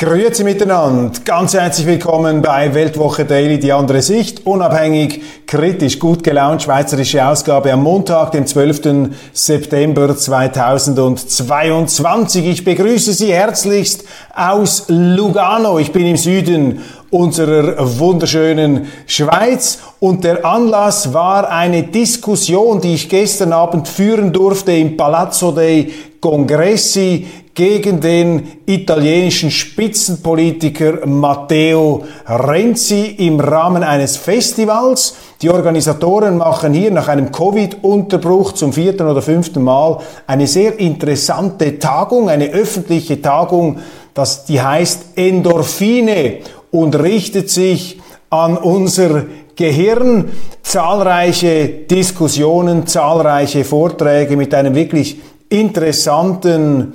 Grüezi miteinander, ganz herzlich willkommen bei Weltwoche Daily, die andere Sicht, unabhängig, kritisch, gut gelaunt, schweizerische Ausgabe am Montag, dem 12. September 2022. Ich begrüße Sie herzlichst aus Lugano, ich bin im Süden unserer wunderschönen Schweiz und der Anlass war eine Diskussion, die ich gestern Abend führen durfte im Palazzo dei Congressi gegen den italienischen Spitzenpolitiker Matteo Renzi im Rahmen eines Festivals. Die Organisatoren machen hier nach einem Covid-Unterbruch zum vierten oder fünften Mal eine sehr interessante Tagung, eine öffentliche Tagung, das, die heißt Endorphine und richtet sich an unser Gehirn. Zahlreiche Diskussionen, zahlreiche Vorträge mit einem wirklich interessanten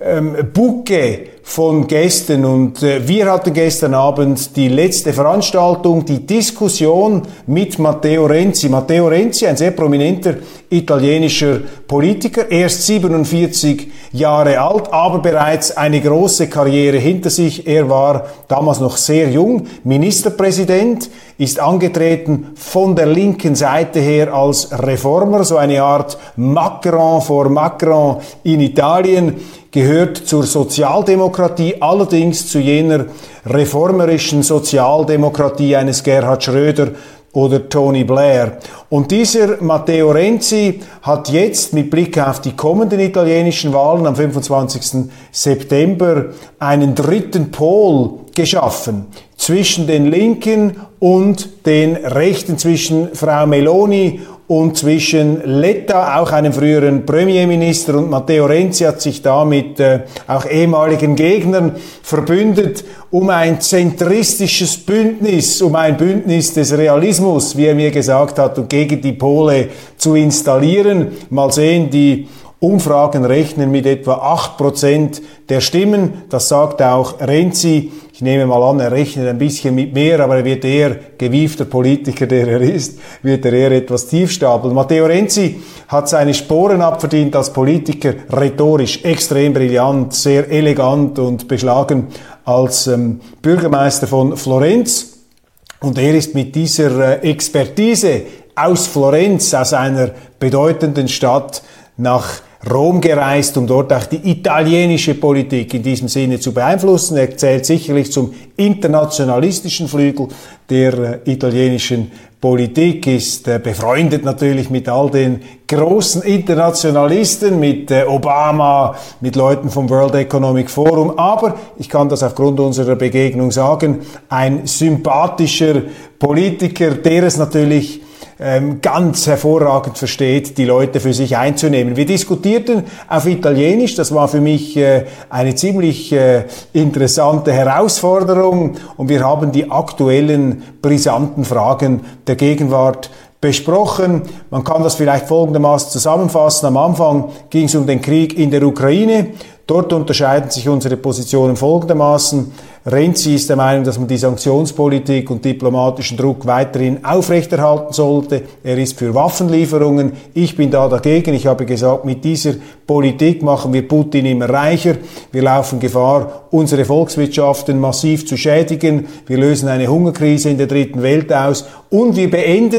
ähm, Bucke von Gästen und äh, wir hatten gestern Abend die letzte Veranstaltung, die Diskussion mit Matteo Renzi. Matteo Renzi, ein sehr prominenter italienischer Politiker, erst 47 Jahre alt, aber bereits eine große Karriere hinter sich. Er war damals noch sehr jung, Ministerpräsident, ist angetreten von der linken Seite her als Reformer, so eine Art Macron vor Macron in Italien gehört zur Sozialdemokratie, allerdings zu jener reformerischen Sozialdemokratie eines Gerhard Schröder oder Tony Blair. Und dieser Matteo Renzi hat jetzt mit Blick auf die kommenden italienischen Wahlen am 25. September einen dritten Pol geschaffen zwischen den Linken und den Rechten, zwischen Frau Meloni und zwischen Letta, auch einem früheren Premierminister, und Matteo Renzi hat sich da mit äh, auch ehemaligen Gegnern verbündet, um ein zentristisches Bündnis, um ein Bündnis des Realismus, wie er mir gesagt hat, und gegen die Pole zu installieren. Mal sehen, die Umfragen rechnen mit etwa 8% der Stimmen. Das sagt auch Renzi. Ich nehme mal an, er rechnet ein bisschen mit mehr, aber er wird eher gewiefter Politiker, der er ist, wird er eher etwas tief stapeln. Matteo Renzi hat seine Sporen abverdient als Politiker, rhetorisch extrem brillant, sehr elegant und beschlagen als ähm, Bürgermeister von Florenz. Und er ist mit dieser äh, Expertise aus Florenz, aus einer bedeutenden Stadt, nach Rom gereist, um dort auch die italienische Politik in diesem Sinne zu beeinflussen. Er zählt sicherlich zum internationalistischen Flügel der äh, italienischen Politik, ist äh, befreundet natürlich mit all den großen Internationalisten, mit äh, Obama, mit Leuten vom World Economic Forum, aber ich kann das aufgrund unserer Begegnung sagen, ein sympathischer Politiker, der es natürlich ähm, ganz hervorragend versteht, die Leute für sich einzunehmen. Wir diskutierten auf Italienisch, das war für mich äh, eine ziemlich äh, interessante Herausforderung und wir haben die aktuellen brisanten Fragen der Gegenwart besprochen. Man kann das vielleicht folgendermaßen zusammenfassen. Am Anfang ging es um den Krieg in der Ukraine. Dort unterscheiden sich unsere Positionen folgendermaßen. Renzi ist der Meinung, dass man die Sanktionspolitik und diplomatischen Druck weiterhin aufrechterhalten sollte. Er ist für Waffenlieferungen. Ich bin da dagegen. Ich habe gesagt, mit dieser Politik machen wir Putin immer reicher. Wir laufen Gefahr, unsere Volkswirtschaften massiv zu schädigen. Wir lösen eine Hungerkrise in der dritten Welt aus und wir beenden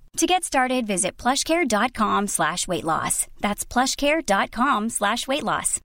To get started, visit plushcare.com slash weight loss. That's plushcare.com slash weight loss.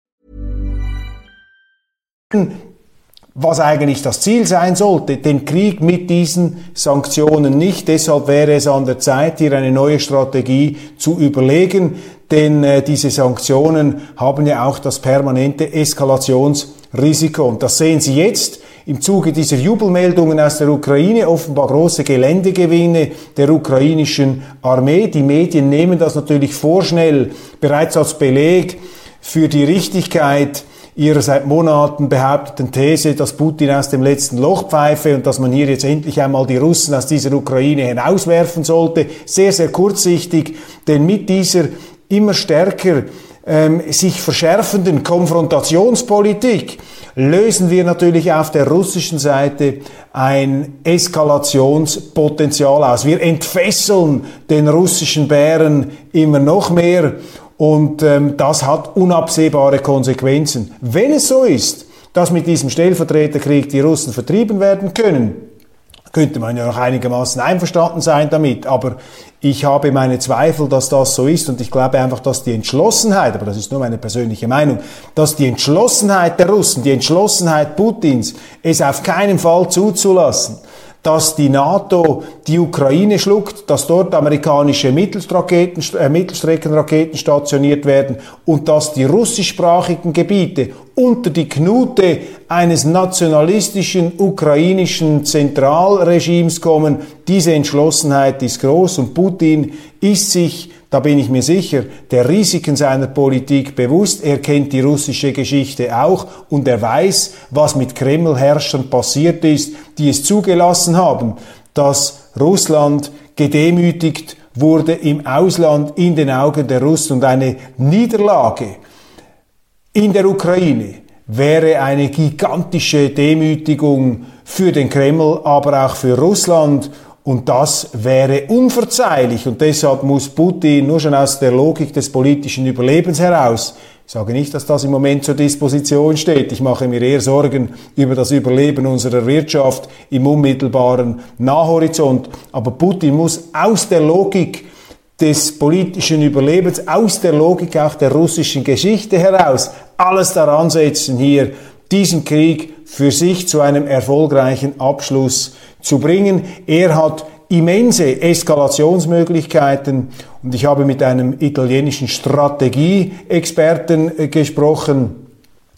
was eigentlich das Ziel sein sollte, den Krieg mit diesen Sanktionen nicht. Deshalb wäre es an der Zeit, hier eine neue Strategie zu überlegen, denn äh, diese Sanktionen haben ja auch das permanente Eskalationsrisiko. Und das sehen Sie jetzt im Zuge dieser Jubelmeldungen aus der Ukraine, offenbar große Geländegewinne der ukrainischen Armee. Die Medien nehmen das natürlich vorschnell bereits als Beleg für die Richtigkeit ihrer seit Monaten behaupteten These, dass Putin aus dem letzten Loch pfeife und dass man hier jetzt endlich einmal die Russen aus dieser Ukraine hinauswerfen sollte. Sehr, sehr kurzsichtig, denn mit dieser immer stärker ähm, sich verschärfenden Konfrontationspolitik lösen wir natürlich auf der russischen Seite ein Eskalationspotenzial aus. Wir entfesseln den russischen Bären immer noch mehr und ähm, das hat unabsehbare Konsequenzen. Wenn es so ist, dass mit diesem Stellvertreterkrieg die Russen vertrieben werden können, könnte man ja noch einigermaßen einverstanden sein damit, aber ich habe meine Zweifel, dass das so ist. Und ich glaube einfach, dass die Entschlossenheit, aber das ist nur meine persönliche Meinung, dass die Entschlossenheit der Russen, die Entschlossenheit Putins, es auf keinen Fall zuzulassen, dass die NATO die Ukraine schluckt, dass dort amerikanische äh, Mittelstreckenraketen stationiert werden und dass die russischsprachigen Gebiete unter die Knute eines nationalistischen ukrainischen Zentralregimes kommen. Diese Entschlossenheit ist groß und Putin ist sich da bin ich mir sicher, der Risiken seiner Politik bewusst. Er kennt die russische Geschichte auch und er weiß, was mit Kremlherrschern passiert ist, die es zugelassen haben, dass Russland gedemütigt wurde im Ausland in den Augen der Russen und eine Niederlage in der Ukraine wäre eine gigantische Demütigung für den Kreml, aber auch für Russland und das wäre unverzeihlich. Und deshalb muss Putin nur schon aus der Logik des politischen Überlebens heraus, ich sage nicht, dass das im Moment zur Disposition steht, ich mache mir eher Sorgen über das Überleben unserer Wirtschaft im unmittelbaren Nahhorizont, aber Putin muss aus der Logik des politischen Überlebens, aus der Logik auch der russischen Geschichte heraus, alles daran setzen, hier diesen Krieg für sich zu einem erfolgreichen Abschluss zu bringen. Er hat immense Eskalationsmöglichkeiten und ich habe mit einem italienischen Strategieexperten äh, gesprochen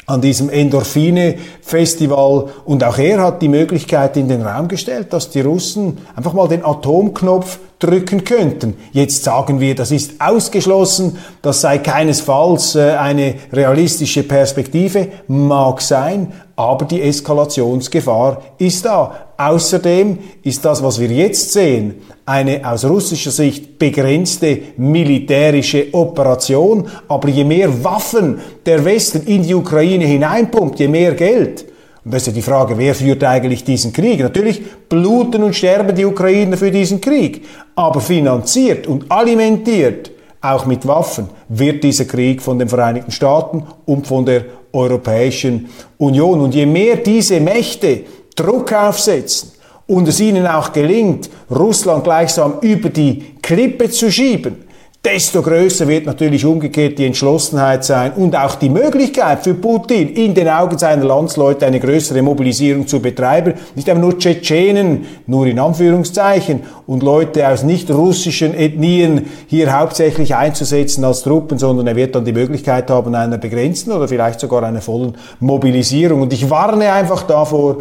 an diesem Endorphine-Festival und auch er hat die Möglichkeit in den Raum gestellt, dass die Russen einfach mal den Atomknopf drücken könnten. Jetzt sagen wir, das ist ausgeschlossen, das sei keinesfalls äh, eine realistische Perspektive, mag sein, aber die Eskalationsgefahr ist da. Außerdem ist das, was wir jetzt sehen, eine aus russischer Sicht begrenzte militärische Operation. Aber je mehr Waffen der Westen in die Ukraine hineinpumpt, je mehr Geld, und das ist ja die Frage, wer führt eigentlich diesen Krieg? Natürlich bluten und sterben die Ukrainer für diesen Krieg, aber finanziert und alimentiert, auch mit Waffen, wird dieser Krieg von den Vereinigten Staaten und von der Europäischen Union. Und je mehr diese Mächte Druck aufsetzen und es ihnen auch gelingt, Russland gleichsam über die Klippe zu schieben, desto größer wird natürlich umgekehrt die Entschlossenheit sein und auch die Möglichkeit für Putin, in den Augen seiner Landsleute eine größere Mobilisierung zu betreiben. Nicht einfach nur Tschetschenen, nur in Anführungszeichen, und Leute aus nicht russischen Ethnien hier hauptsächlich einzusetzen als Truppen, sondern er wird dann die Möglichkeit haben einer begrenzten oder vielleicht sogar einer vollen Mobilisierung. Und ich warne einfach davor,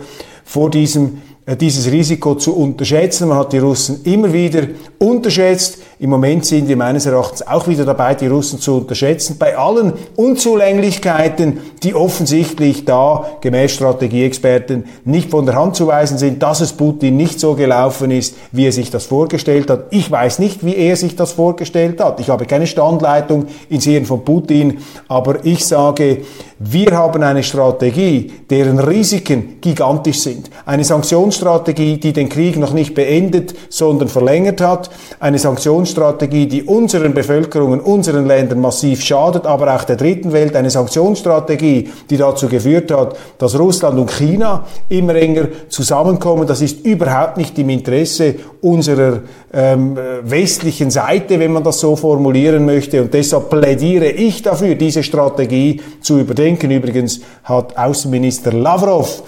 vor diesem äh, dieses Risiko zu unterschätzen. Man hat die Russen immer wieder unterschätzt. Im Moment sind wir meines Erachtens auch wieder dabei, die Russen zu unterschätzen. Bei allen Unzulänglichkeiten, die offensichtlich da, gemäß Strategieexperten, nicht von der Hand zu weisen sind, dass es Putin nicht so gelaufen ist, wie er sich das vorgestellt hat. Ich weiß nicht, wie er sich das vorgestellt hat. Ich habe keine Standleitung in Sehen von Putin, aber ich sage, wir haben eine Strategie, deren Risiken gigantisch sind. Eine Sanktionsstrategie, die den Krieg noch nicht beendet, sondern verlängert hat. Eine Sanktionsstrategie, die unseren Bevölkerungen, unseren Ländern massiv schadet, aber auch der dritten Welt. Eine Sanktionsstrategie, die dazu geführt hat, dass Russland und China immer enger zusammenkommen. Das ist überhaupt nicht im Interesse unserer ähm, westlichen Seite, wenn man das so formulieren möchte. Und deshalb plädiere ich dafür, diese Strategie zu überdenken denken. Übrigens hat Außenminister Lavrov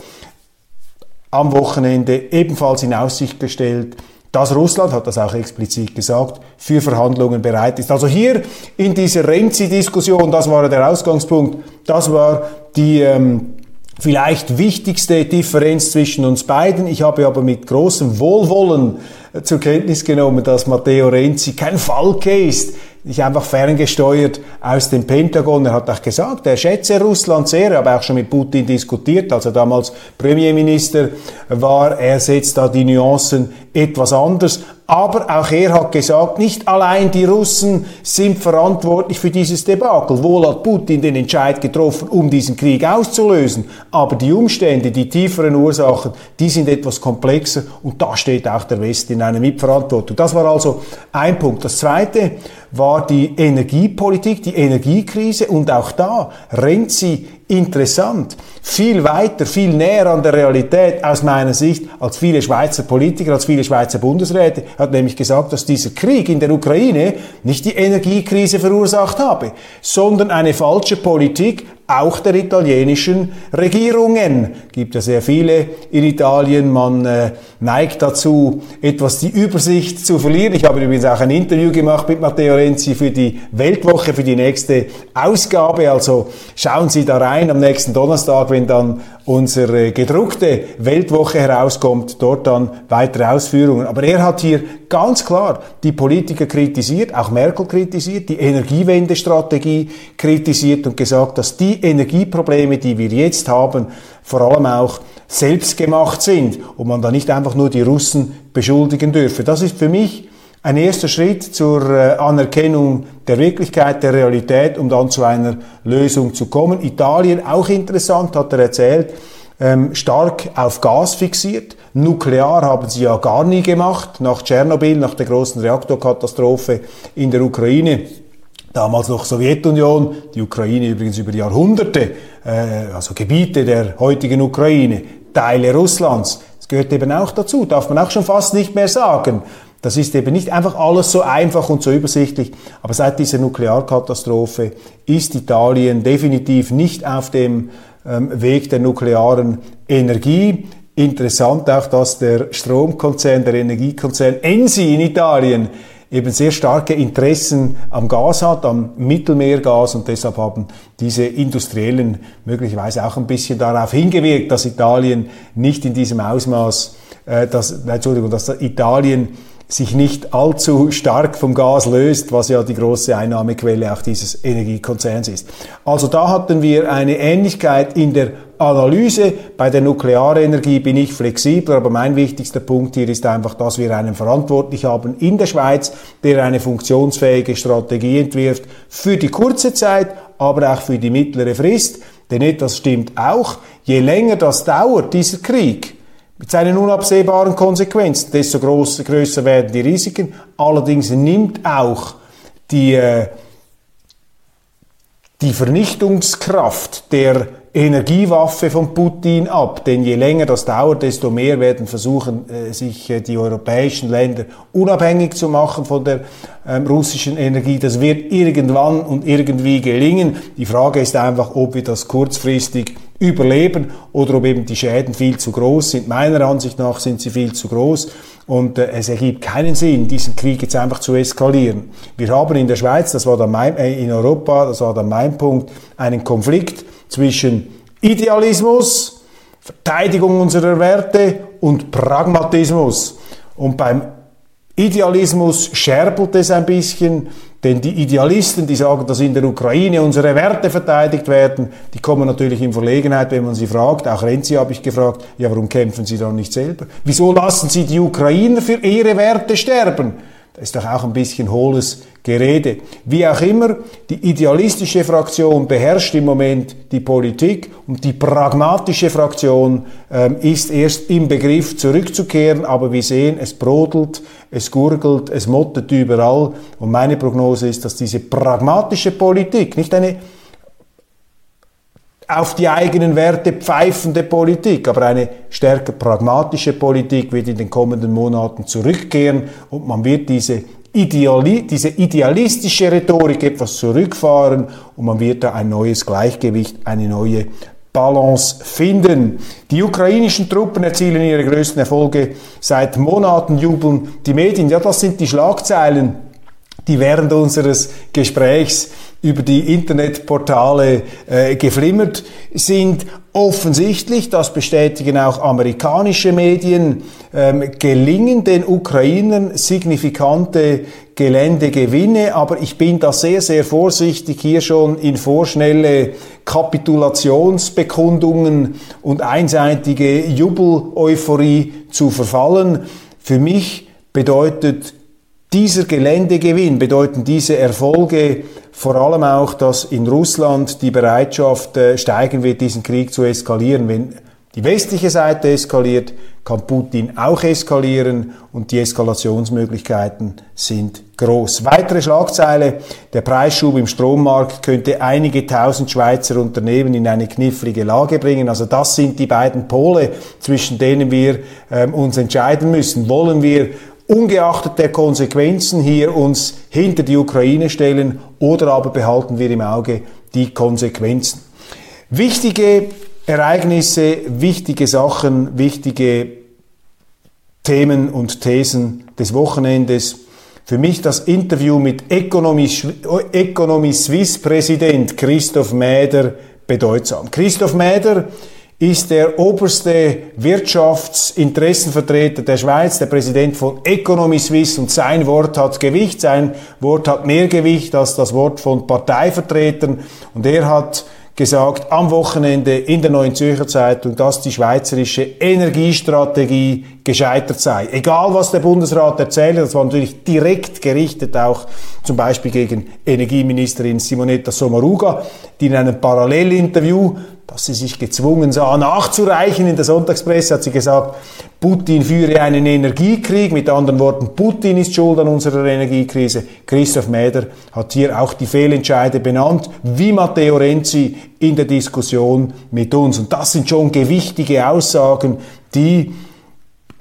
am Wochenende ebenfalls in Aussicht gestellt, dass Russland, hat das auch explizit gesagt, für Verhandlungen bereit ist. Also hier in dieser Renzi-Diskussion, das war der Ausgangspunkt, das war die ähm, vielleicht wichtigste Differenz zwischen uns beiden. Ich habe aber mit großem Wohlwollen äh, zur Kenntnis genommen, dass Matteo Renzi kein Falke ist, nicht einfach ferngesteuert aus dem Pentagon. Er hat auch gesagt, er schätze Russland sehr, er habe auch schon mit Putin diskutiert, als er damals Premierminister war. Er setzt da die Nuancen etwas anders. Aber auch er hat gesagt, nicht allein die Russen sind verantwortlich für dieses Debakel. Wohl hat Putin den Entscheid getroffen, um diesen Krieg auszulösen. Aber die Umstände, die tieferen Ursachen, die sind etwas komplexer und da steht auch der Westen in einer Mitverantwortung. Das war also ein Punkt. Das zweite war die Energiepolitik, die Energiekrise und auch da rennt sie interessant, viel weiter, viel näher an der Realität aus meiner Sicht als viele Schweizer Politiker, als viele Schweizer Bundesräte. Hat nämlich gesagt, dass dieser Krieg in der Ukraine nicht die Energiekrise verursacht habe, sondern eine falsche Politik auch der italienischen Regierungen. Gibt ja sehr viele in Italien. Man äh, neigt dazu, etwas die Übersicht zu verlieren. Ich habe übrigens auch ein Interview gemacht mit Matteo Renzi für die Weltwoche, für die nächste Ausgabe. Also schauen Sie da rein am nächsten Donnerstag, wenn dann unsere gedruckte Weltwoche herauskommt, dort dann weitere Ausführungen. Aber er hat hier ganz klar die Politiker kritisiert, auch Merkel kritisiert, die Energiewendestrategie kritisiert und gesagt, dass die Energieprobleme, die wir jetzt haben, vor allem auch selbst gemacht sind und man da nicht einfach nur die Russen beschuldigen dürfe. Das ist für mich ein erster Schritt zur äh, Anerkennung der Wirklichkeit, der Realität, um dann zu einer Lösung zu kommen. Italien, auch interessant, hat er erzählt, ähm, stark auf Gas fixiert. Nuklear haben sie ja gar nie gemacht, nach Tschernobyl, nach der großen Reaktorkatastrophe in der Ukraine. Damals noch Sowjetunion, die Ukraine übrigens über Jahrhunderte, äh, also Gebiete der heutigen Ukraine, Teile Russlands. Das gehört eben auch dazu, darf man auch schon fast nicht mehr sagen. Das ist eben nicht einfach alles so einfach und so übersichtlich, aber seit dieser Nuklearkatastrophe ist Italien definitiv nicht auf dem ähm, Weg der nuklearen Energie. Interessant auch, dass der Stromkonzern, der Energiekonzern Ensi in Italien eben sehr starke Interessen am Gas hat, am Mittelmeergas und deshalb haben diese Industriellen möglicherweise auch ein bisschen darauf hingewirkt, dass Italien nicht in diesem Ausmaß, äh, dass, Entschuldigung, dass Italien sich nicht allzu stark vom Gas löst, was ja die große Einnahmequelle auch dieses Energiekonzerns ist. Also da hatten wir eine Ähnlichkeit in der Analyse. Bei der Nuklearenergie bin ich flexibler, aber mein wichtigster Punkt hier ist einfach, dass wir einen Verantwortlich haben in der Schweiz, der eine funktionsfähige Strategie entwirft für die kurze Zeit, aber auch für die mittlere Frist. Denn etwas stimmt auch, je länger das dauert, dieser Krieg, mit seinen unabsehbaren Konsequenzen, desto groß, größer werden die Risiken. Allerdings nimmt auch die, äh, die Vernichtungskraft der Energiewaffe von Putin ab. Denn je länger das dauert, desto mehr werden versuchen, äh, sich äh, die europäischen Länder unabhängig zu machen von der ähm, russischen Energie. Das wird irgendwann und irgendwie gelingen. Die Frage ist einfach, ob wir das kurzfristig überleben oder ob eben die Schäden viel zu groß sind. Meiner Ansicht nach sind sie viel zu groß und äh, es ergibt keinen Sinn, diesen Krieg jetzt einfach zu eskalieren. Wir haben in der Schweiz, das war dann mein, äh, in Europa, das war dann mein Punkt, einen Konflikt zwischen Idealismus, Verteidigung unserer Werte und Pragmatismus. Und beim Idealismus scherbelt es ein bisschen, denn die Idealisten, die sagen, dass in der Ukraine unsere Werte verteidigt werden, die kommen natürlich in Verlegenheit, wenn man sie fragt. Auch Renzi habe ich gefragt, ja, warum kämpfen sie dann nicht selber? Wieso lassen sie die Ukrainer für ihre Werte sterben? Das ist doch auch ein bisschen hohles Gerede. Wie auch immer, die idealistische Fraktion beherrscht im Moment die Politik und die pragmatische Fraktion ähm, ist erst im Begriff zurückzukehren, aber wir sehen, es brodelt, es gurgelt, es mottet überall und meine Prognose ist, dass diese pragmatische Politik, nicht eine auf die eigenen Werte pfeifende Politik, aber eine stärker pragmatische Politik wird in den kommenden Monaten zurückkehren und man wird diese, Ideali diese idealistische Rhetorik etwas zurückfahren und man wird da ein neues Gleichgewicht, eine neue Balance finden. Die ukrainischen Truppen erzielen ihre größten Erfolge seit Monaten, jubeln die Medien. Ja, das sind die Schlagzeilen, die während unseres Gesprächs über die Internetportale äh, geflimmert sind. Offensichtlich, das bestätigen auch amerikanische Medien, ähm, gelingen den Ukrainern signifikante Geländegewinne, aber ich bin da sehr, sehr vorsichtig, hier schon in vorschnelle Kapitulationsbekundungen und einseitige Jubel-Euphorie zu verfallen. Für mich bedeutet dieser Geländegewinn, bedeuten diese Erfolge vor allem auch, dass in Russland die Bereitschaft äh, steigen wird, diesen Krieg zu eskalieren. Wenn die westliche Seite eskaliert, kann Putin auch eskalieren und die Eskalationsmöglichkeiten sind groß. Weitere Schlagzeile, der Preisschub im Strommarkt könnte einige tausend Schweizer Unternehmen in eine knifflige Lage bringen. Also das sind die beiden Pole, zwischen denen wir ähm, uns entscheiden müssen. Wollen wir ungeachtet der Konsequenzen hier uns hinter die Ukraine stellen oder aber behalten wir im Auge die Konsequenzen. Wichtige Ereignisse, wichtige Sachen, wichtige Themen und Thesen des Wochenendes. Für mich das Interview mit Economy, Swiss Präsident Christoph Mäder bedeutsam. Christoph Mäder ist der oberste Wirtschaftsinteressenvertreter der Schweiz, der Präsident von Economy Suisse und sein Wort hat Gewicht, sein Wort hat mehr Gewicht als das Wort von Parteivertretern und er hat gesagt am Wochenende in der Neuen Zürcher Zeitung, dass die schweizerische Energiestrategie gescheitert sei. Egal was der Bundesrat erzählt, das war natürlich direkt gerichtet auch zum Beispiel gegen Energieministerin Simonetta Sommaruga, die in einem Parallelinterview dass sie sich gezwungen sah, nachzureichen. In der Sonntagspresse hat sie gesagt, Putin führe einen Energiekrieg. Mit anderen Worten, Putin ist schuld an unserer Energiekrise. Christoph Mäder hat hier auch die Fehlentscheide benannt, wie Matteo Renzi in der Diskussion mit uns. Und das sind schon gewichtige Aussagen, die,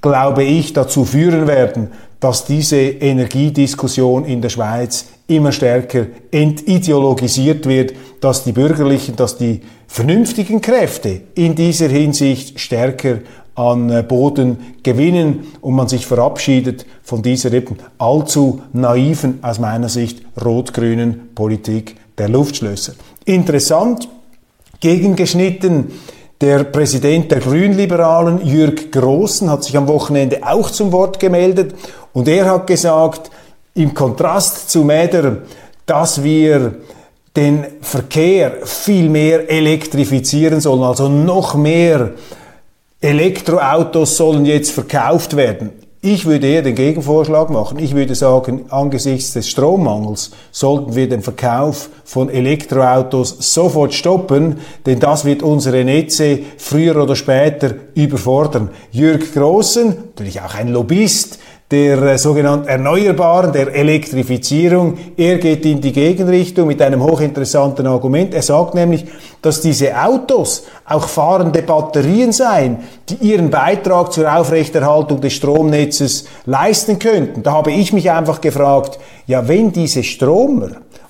glaube ich, dazu führen werden, dass diese Energiediskussion in der Schweiz immer stärker entideologisiert wird, dass die bürgerlichen, dass die vernünftigen Kräfte in dieser Hinsicht stärker an äh, Boden gewinnen und man sich verabschiedet von dieser eben allzu naiven, aus meiner Sicht rot-grünen Politik der Luftschlösser. Interessant, gegengeschnitten, der Präsident der Grünliberalen, Jürg Großen, hat sich am Wochenende auch zum Wort gemeldet und er hat gesagt, im Kontrast zu Mäder, dass wir den Verkehr viel mehr elektrifizieren sollen, also noch mehr Elektroautos sollen jetzt verkauft werden. Ich würde eher den Gegenvorschlag machen. Ich würde sagen, angesichts des Strommangels sollten wir den Verkauf von Elektroautos sofort stoppen, denn das wird unsere Netze früher oder später überfordern. Jürg Großen, natürlich auch ein Lobbyist, der äh, sogenannten Erneuerbaren, der Elektrifizierung. Er geht in die Gegenrichtung mit einem hochinteressanten Argument. Er sagt nämlich, dass diese Autos auch fahrende Batterien seien, die ihren Beitrag zur Aufrechterhaltung des Stromnetzes leisten könnten. Da habe ich mich einfach gefragt, ja, wenn diese Stromer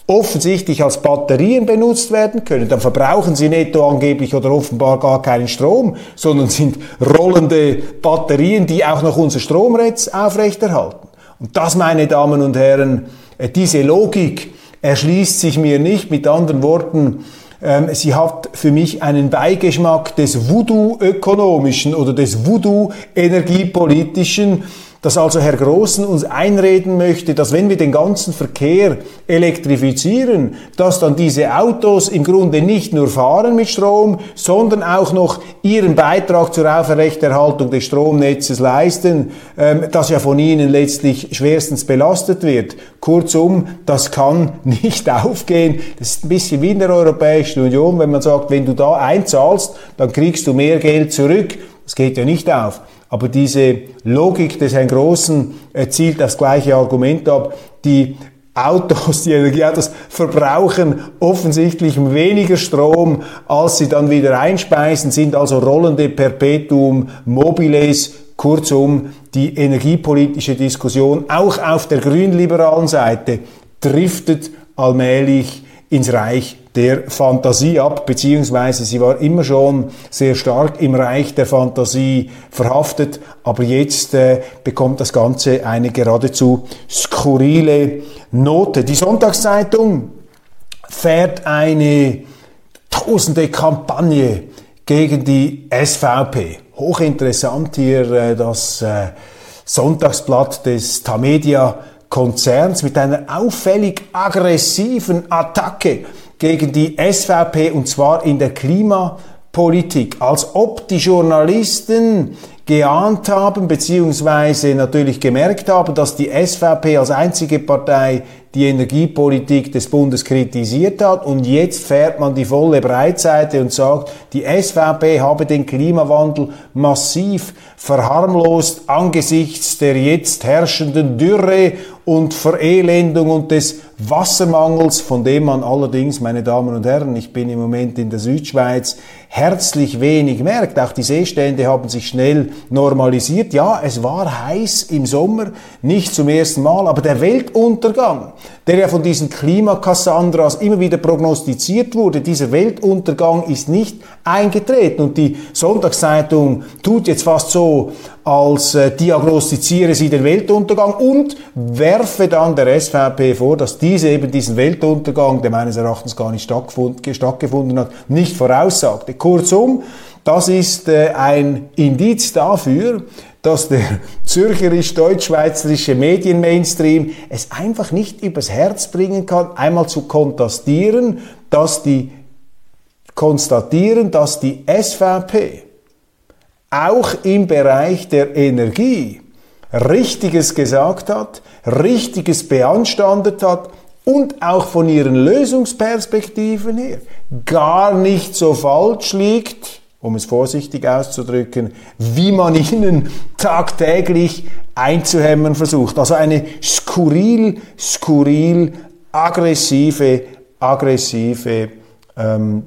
offensichtlich als Batterien benutzt werden können, dann verbrauchen sie netto angeblich oder offenbar gar keinen Strom, sondern sind rollende Batterien, die auch noch unser Stromnetz aufrechterhalten. Und das, meine Damen und Herren, äh, diese Logik erschließt sich mir nicht. Mit anderen Worten, ähm, sie hat für mich einen Beigeschmack des Voodoo-ökonomischen oder des Voodoo-energiepolitischen dass also Herr Großen uns einreden möchte, dass wenn wir den ganzen Verkehr elektrifizieren, dass dann diese Autos im Grunde nicht nur fahren mit Strom, sondern auch noch ihren Beitrag zur Aufrechterhaltung des Stromnetzes leisten, ähm, das ja von ihnen letztlich schwerstens belastet wird. Kurzum, das kann nicht aufgehen. Das ist ein bisschen wie in der Europäischen Union, wenn man sagt, wenn du da einzahlst, dann kriegst du mehr Geld zurück. Das geht ja nicht auf. Aber diese Logik des Herrn Großen zielt das gleiche Argument ab. Die Autos, die Energieautos verbrauchen offensichtlich weniger Strom, als sie dann wieder einspeisen, sind also rollende Perpetuum mobiles. Kurzum, die energiepolitische Diskussion auch auf der grünliberalen Seite driftet allmählich ins Reich der Fantasie ab, beziehungsweise sie war immer schon sehr stark im Reich der Fantasie verhaftet, aber jetzt äh, bekommt das Ganze eine geradezu skurrile Note. Die Sonntagszeitung fährt eine tausende Kampagne gegen die SVP. Hochinteressant hier äh, das äh, Sonntagsblatt des Tamedia Konzerns mit einer auffällig aggressiven Attacke gegen die SVP und zwar in der Klimapolitik, als ob die Journalisten geahnt haben, beziehungsweise natürlich gemerkt haben, dass die SVP als einzige Partei die Energiepolitik des Bundes kritisiert hat und jetzt fährt man die volle Breitseite und sagt, die SVP habe den Klimawandel massiv verharmlost angesichts der jetzt herrschenden Dürre und Verelendung und des Wassermangels, von dem man allerdings, meine Damen und Herren, ich bin im Moment in der Südschweiz, herzlich wenig merkt. Auch die Seestände haben sich schnell normalisiert. Ja, es war heiß im Sommer, nicht zum ersten Mal, aber der Weltuntergang, der ja von diesen Klimakassandras immer wieder prognostiziert wurde, dieser Weltuntergang ist nicht eingetreten. Und die Sonntagszeitung tut jetzt fast so, als äh, diagnostiziere sie den Weltuntergang und werfe dann der SVP vor, dass diese eben diesen Weltuntergang, der meines Erachtens gar nicht stattgefunden hat, nicht voraussagte. Kurzum, das ist äh, ein Indiz dafür, dass der zürcherisch-deutschschweizerische Medienmainstream es einfach nicht übers Herz bringen kann, einmal zu kontrastieren, dass die konstatieren, dass die SVP auch im Bereich der Energie Richtiges gesagt hat, Richtiges beanstandet hat und auch von ihren Lösungsperspektiven her gar nicht so falsch liegt, um es vorsichtig auszudrücken, wie man ihnen tagtäglich einzuhämmern versucht. Also eine skurril, skurril, aggressive, aggressive ähm,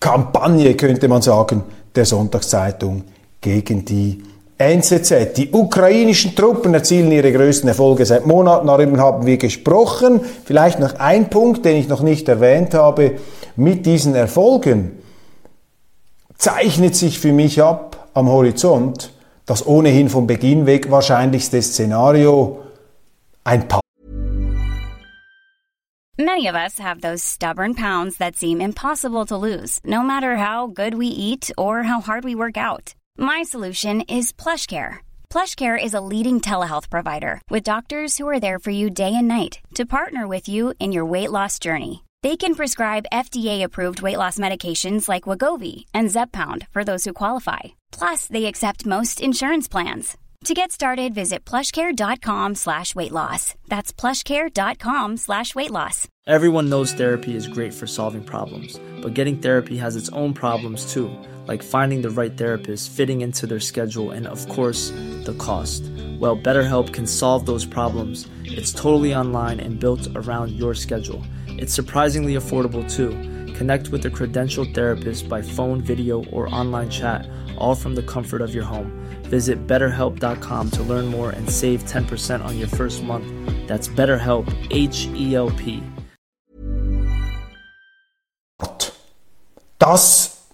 Kampagne, könnte man sagen, der Sonntagszeitung gegen die NZZ. Die ukrainischen Truppen erzielen ihre größten Erfolge seit Monaten. Darüber haben wir gesprochen. Vielleicht noch ein Punkt, den ich noch nicht erwähnt habe. Mit diesen Erfolgen zeichnet sich für mich ab am Horizont das ohnehin vom Beginn weg wahrscheinlichste Szenario ein Paar. Many of us have those stubborn pounds that seem impossible to lose, no matter how good we eat or how hard we work out. My solution is PlushCare. PlushCare is a leading telehealth provider with doctors who are there for you day and night to partner with you in your weight loss journey. They can prescribe FDA-approved weight loss medications like Wagovi and Zepbound for those who qualify. Plus, they accept most insurance plans. To get started, visit plushcare.com slash weight loss. That's plushcare.com slash weight loss. Everyone knows therapy is great for solving problems, but getting therapy has its own problems too, like finding the right therapist, fitting into their schedule, and of course, the cost. Well, BetterHelp can solve those problems. It's totally online and built around your schedule. It's surprisingly affordable too. Connect with a credentialed therapist by phone, video, or online chat, all from the comfort of your home. Visit betterhelp.com to learn more and save 10% on your first month. That's BetterHelp, H E L P. Das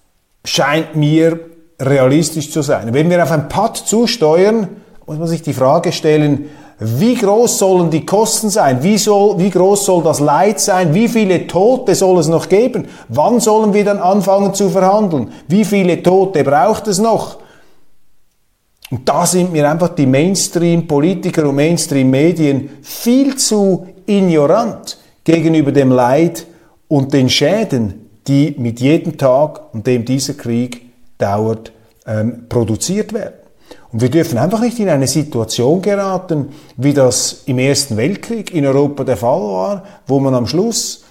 scheint mir realistisch zu sein. Wenn wir auf ein Pad zusteuern, muss man sich die Frage stellen, wie groß sollen die Kosten sein? Wie, soll, wie groß soll das Leid sein? Wie viele Tote soll es noch geben? Wann sollen wir dann anfangen zu verhandeln? Wie viele Tote braucht es noch? Und da sind mir einfach die Mainstream-Politiker und Mainstream-Medien viel zu ignorant gegenüber dem Leid und den Schäden, die mit jedem Tag, an dem dieser Krieg dauert, ähm, produziert werden. Und wir dürfen einfach nicht in eine Situation geraten, wie das im Ersten Weltkrieg in Europa der Fall war, wo man am Schluss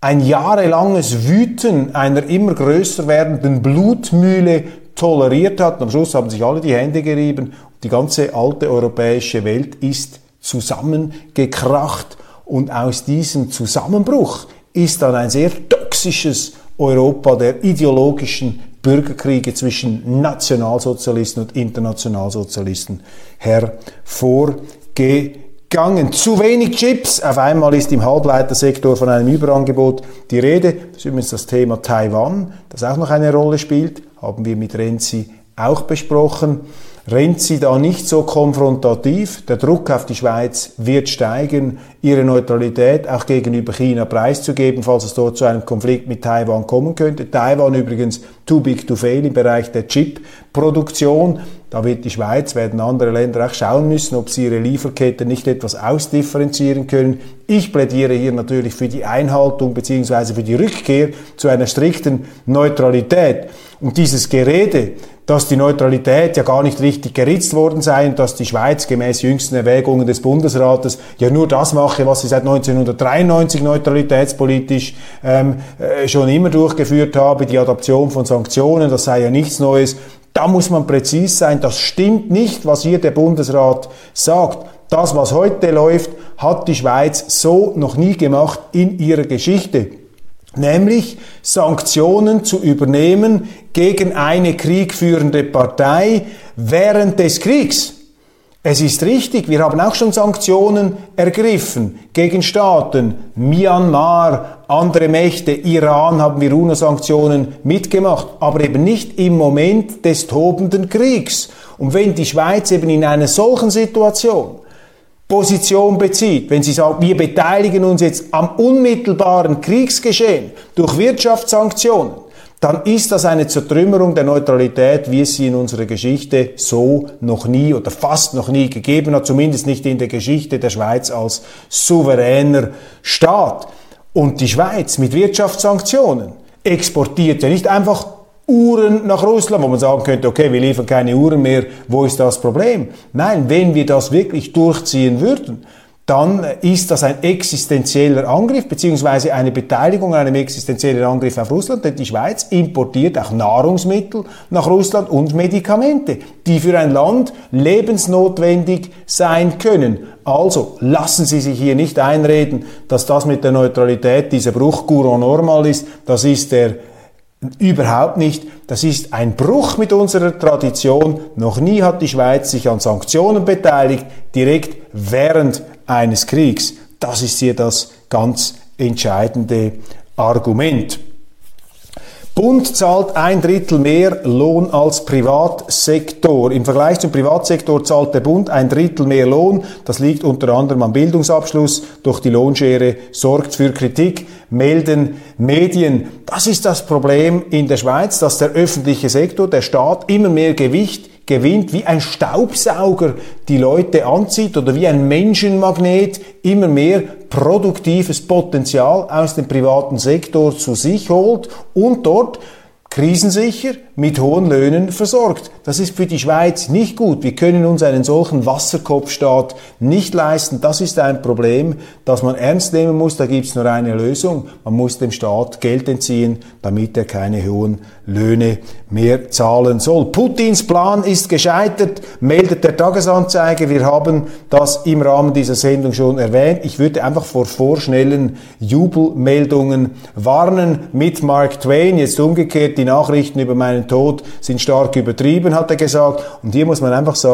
ein jahrelanges Wüten einer immer größer werdenden Blutmühle toleriert hat. Und am Schluss haben sich alle die Hände gerieben die ganze alte europäische Welt ist zusammengekracht. Und aus diesem Zusammenbruch ist dann ein sehr toxisches Europa der ideologischen Bürgerkriege zwischen Nationalsozialisten und Internationalsozialisten hervorgegangen. Zu wenig Chips. Auf einmal ist im Halbleitersektor von einem Überangebot die Rede. Das ist übrigens das Thema Taiwan, das auch noch eine Rolle spielt haben wir mit Renzi auch besprochen. Rennt sie da nicht so konfrontativ. Der Druck auf die Schweiz wird steigen, ihre Neutralität auch gegenüber China preiszugeben, falls es dort zu einem Konflikt mit Taiwan kommen könnte. Taiwan übrigens too big to fail im Bereich der Chip-Produktion. Da wird die Schweiz, werden andere Länder auch schauen müssen, ob sie ihre Lieferkette nicht etwas ausdifferenzieren können. Ich plädiere hier natürlich für die Einhaltung bzw. für die Rückkehr zu einer strikten Neutralität. Und dieses Gerede, dass die Neutralität ja gar nicht richtig geritzt worden sei und dass die Schweiz gemäß jüngsten Erwägungen des Bundesrates ja nur das mache, was sie seit 1993 neutralitätspolitisch ähm, äh, schon immer durchgeführt habe, die Adaption von Sanktionen, das sei ja nichts Neues. Da muss man präzis sein, das stimmt nicht, was hier der Bundesrat sagt. Das, was heute läuft, hat die Schweiz so noch nie gemacht in ihrer Geschichte nämlich Sanktionen zu übernehmen gegen eine kriegführende Partei während des Kriegs. Es ist richtig, wir haben auch schon Sanktionen ergriffen gegen Staaten, Myanmar, andere Mächte, Iran haben wir UNO-Sanktionen mitgemacht, aber eben nicht im Moment des tobenden Kriegs. Und wenn die Schweiz eben in einer solchen Situation Position bezieht, wenn Sie sagen, wir beteiligen uns jetzt am unmittelbaren Kriegsgeschehen durch Wirtschaftssanktionen, dann ist das eine Zertrümmerung der Neutralität, wie es sie in unserer Geschichte so noch nie oder fast noch nie gegeben hat, zumindest nicht in der Geschichte der Schweiz als souveräner Staat. Und die Schweiz mit Wirtschaftssanktionen exportiert ja nicht einfach Uhren nach Russland, wo man sagen könnte, okay, wir liefern keine Uhren mehr, wo ist das Problem? Nein, wenn wir das wirklich durchziehen würden, dann ist das ein existenzieller Angriff beziehungsweise eine Beteiligung an einem existenziellen Angriff auf Russland, denn die Schweiz importiert auch Nahrungsmittel nach Russland und Medikamente, die für ein Land lebensnotwendig sein können. Also lassen Sie sich hier nicht einreden, dass das mit der Neutralität dieser Bruch Courant normal ist. Das ist der Überhaupt nicht. Das ist ein Bruch mit unserer Tradition. Noch nie hat die Schweiz sich an Sanktionen beteiligt, direkt während eines Kriegs. Das ist hier das ganz entscheidende Argument. Bund zahlt ein Drittel mehr Lohn als Privatsektor. Im Vergleich zum Privatsektor zahlt der Bund ein Drittel mehr Lohn. Das liegt unter anderem am Bildungsabschluss. Durch die Lohnschere sorgt für Kritik, melden Medien. Das ist das Problem in der Schweiz, dass der öffentliche Sektor, der Staat immer mehr Gewicht gewinnt, wie ein Staubsauger die Leute anzieht oder wie ein Menschenmagnet immer mehr produktives Potenzial aus dem privaten Sektor zu sich holt und dort krisensicher mit hohen Löhnen versorgt. Das ist für die Schweiz nicht gut. Wir können uns einen solchen Wasserkopfstaat nicht leisten. Das ist ein Problem, das man ernst nehmen muss. Da gibt es nur eine Lösung. Man muss dem Staat Geld entziehen, damit er keine hohen Löhne mehr zahlen soll. Putins Plan ist gescheitert, meldet der Tagesanzeiger. Wir haben das im Rahmen dieser Sendung schon erwähnt. Ich würde einfach vor vorschnellen Jubelmeldungen warnen mit Mark Twain. Jetzt umgekehrt die Nachrichten über meinen Tod sind stark übertrieben, hat er gesagt. Und hier muss man einfach sagen,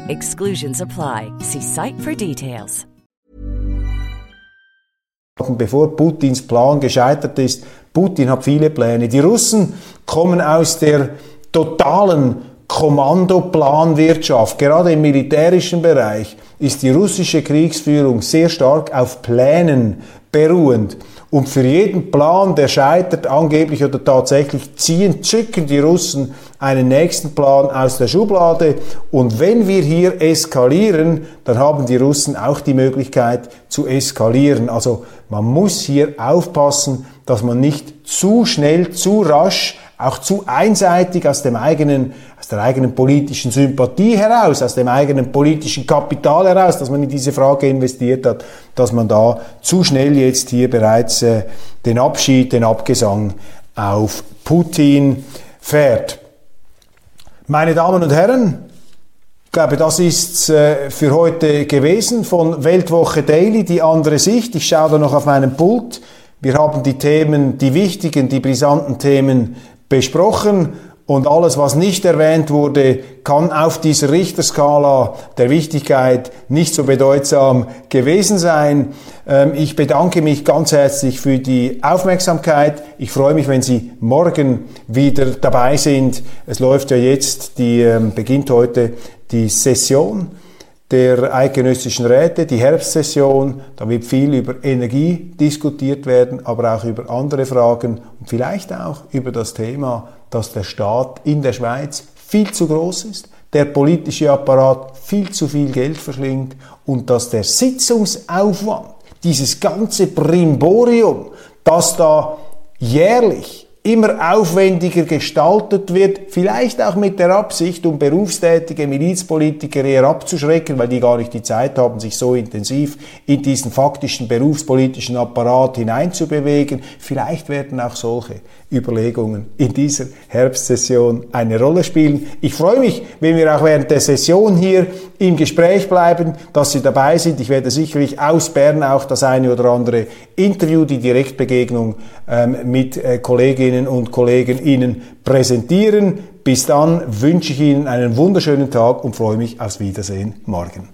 Exclusions apply. See site for details. bevor Putins Plan gescheitert ist. Putin hat viele Pläne. Die Russen kommen aus der totalen Kommandoplanwirtschaft. Gerade im militärischen Bereich ist die russische Kriegsführung sehr stark auf Plänen beruhend. Und für jeden Plan, der scheitert, angeblich oder tatsächlich, ziehen, zücken die Russen einen nächsten Plan aus der Schublade. Und wenn wir hier eskalieren, dann haben die Russen auch die Möglichkeit zu eskalieren. Also man muss hier aufpassen, dass man nicht zu schnell, zu rasch auch zu einseitig aus dem eigenen, aus der eigenen politischen Sympathie heraus, aus dem eigenen politischen Kapital heraus, dass man in diese Frage investiert hat, dass man da zu schnell jetzt hier bereits äh, den Abschied, den Abgesang auf Putin fährt. Meine Damen und Herren, ich glaube, das ist äh, für heute gewesen von Weltwoche Daily, die andere Sicht. Ich schaue da noch auf meinen Pult. Wir haben die Themen, die wichtigen, die brisanten Themen besprochen und alles, was nicht erwähnt wurde, kann auf dieser Richterskala der Wichtigkeit nicht so bedeutsam gewesen sein. Ähm, ich bedanke mich ganz herzlich für die Aufmerksamkeit. Ich freue mich, wenn Sie morgen wieder dabei sind. Es läuft ja jetzt, die ähm, beginnt heute die Session der Eidgenössischen Räte, die Herbstsession. Da wird viel über Energie diskutiert werden, aber auch über andere Fragen und vielleicht auch über das Thema, dass der Staat in der Schweiz viel zu groß ist, der politische Apparat viel zu viel Geld verschlingt und dass der Sitzungsaufwand, dieses ganze Brimborium, das da jährlich immer aufwendiger gestaltet wird, vielleicht auch mit der Absicht, um berufstätige Milizpolitiker eher abzuschrecken, weil die gar nicht die Zeit haben, sich so intensiv in diesen faktischen berufspolitischen Apparat hineinzubewegen. Vielleicht werden auch solche Überlegungen in dieser Herbstsession eine Rolle spielen. Ich freue mich, wenn wir auch während der Session hier im Gespräch bleiben, dass Sie dabei sind. Ich werde sicherlich aus Bern auch das eine oder andere Interview, die Direktbegegnung ähm, mit äh, Kolleginnen und Kollegen Ihnen präsentieren. Bis dann wünsche ich Ihnen einen wunderschönen Tag und freue mich aufs Wiedersehen morgen.